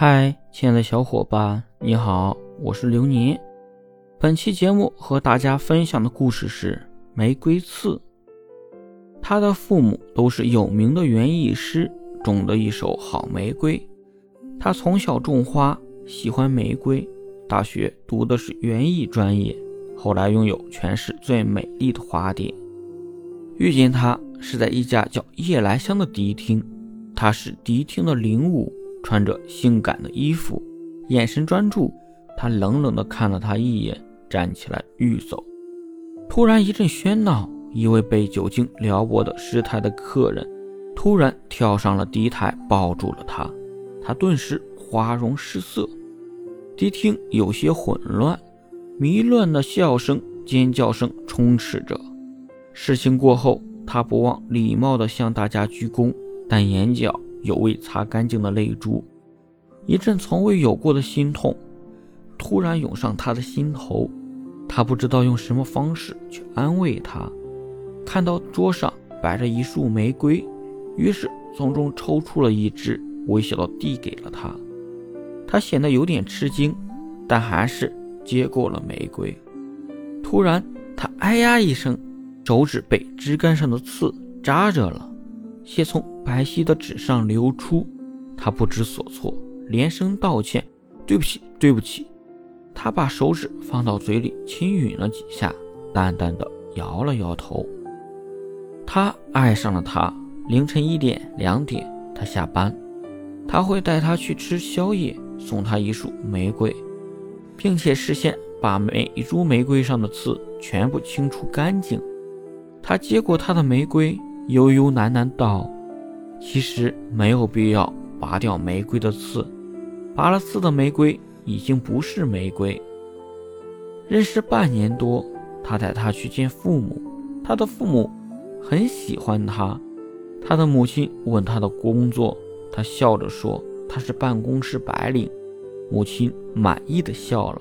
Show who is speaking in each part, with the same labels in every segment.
Speaker 1: 嗨，亲爱的小伙伴，你好，我是刘宁。本期节目和大家分享的故事是《玫瑰刺》。他的父母都是有名的园艺师，种的一手好玫瑰。他从小种花，喜欢玫瑰，大学读的是园艺专业，后来拥有全市最美丽的花店。遇见他是在一家叫夜来香的迪厅，他是迪厅的领舞。穿着性感的衣服，眼神专注。他冷冷地看了他一眼，站起来欲走。突然一阵喧闹，一位被酒精撩拨的失态的客人突然跳上了敌台，抱住了他。他顿时花容失色，迪厅有些混乱，迷乱的笑声、尖叫声充斥着。事情过后，他不忘礼貌地向大家鞠躬，但眼角。有未擦干净的泪珠，一阵从未有过的心痛突然涌上他的心头。他不知道用什么方式去安慰他。看到桌上摆着一束玫瑰，于是从中抽出了一支，微笑的递给了他。他显得有点吃惊，但还是接过了玫瑰。突然，他哎呀一声，手指被枝干上的刺扎着了。血从白皙的纸上流出，他不知所措，连声道歉：“对不起，对不起。”他把手指放到嘴里轻吮了几下，淡淡的摇了摇头。他爱上了她。凌晨一点、两点，他下班，他会带她去吃宵夜，送她一束玫瑰，并且事先把每一株玫瑰上的刺全部清除干净。他接过她的玫瑰。悠悠喃喃道：“其实没有必要拔掉玫瑰的刺，拔了刺的玫瑰已经不是玫瑰。”认识半年多，他带她去见父母，他的父母很喜欢他。他的母亲问他的工作，他笑着说他是办公室白领。母亲满意的笑了。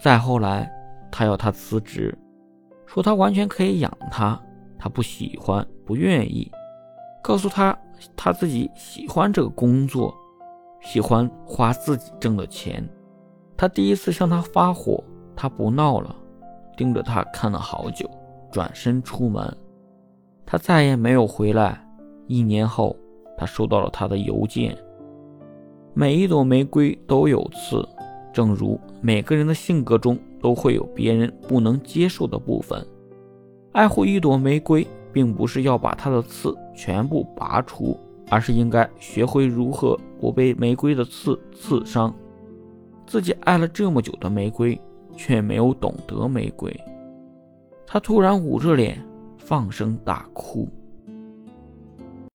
Speaker 1: 再后来，他要他辞职，说他完全可以养他。他不喜欢，不愿意，告诉他他自己喜欢这个工作，喜欢花自己挣的钱。他第一次向他发火，他不闹了，盯着他看了好久，转身出门。他再也没有回来。一年后，他收到了他的邮件。每一朵玫瑰都有刺，正如每个人的性格中都会有别人不能接受的部分。爱护一朵玫瑰，并不是要把它的刺全部拔除，而是应该学会如何不被玫瑰的刺刺伤。自己爱了这么久的玫瑰，却没有懂得玫瑰。他突然捂着脸，放声大哭。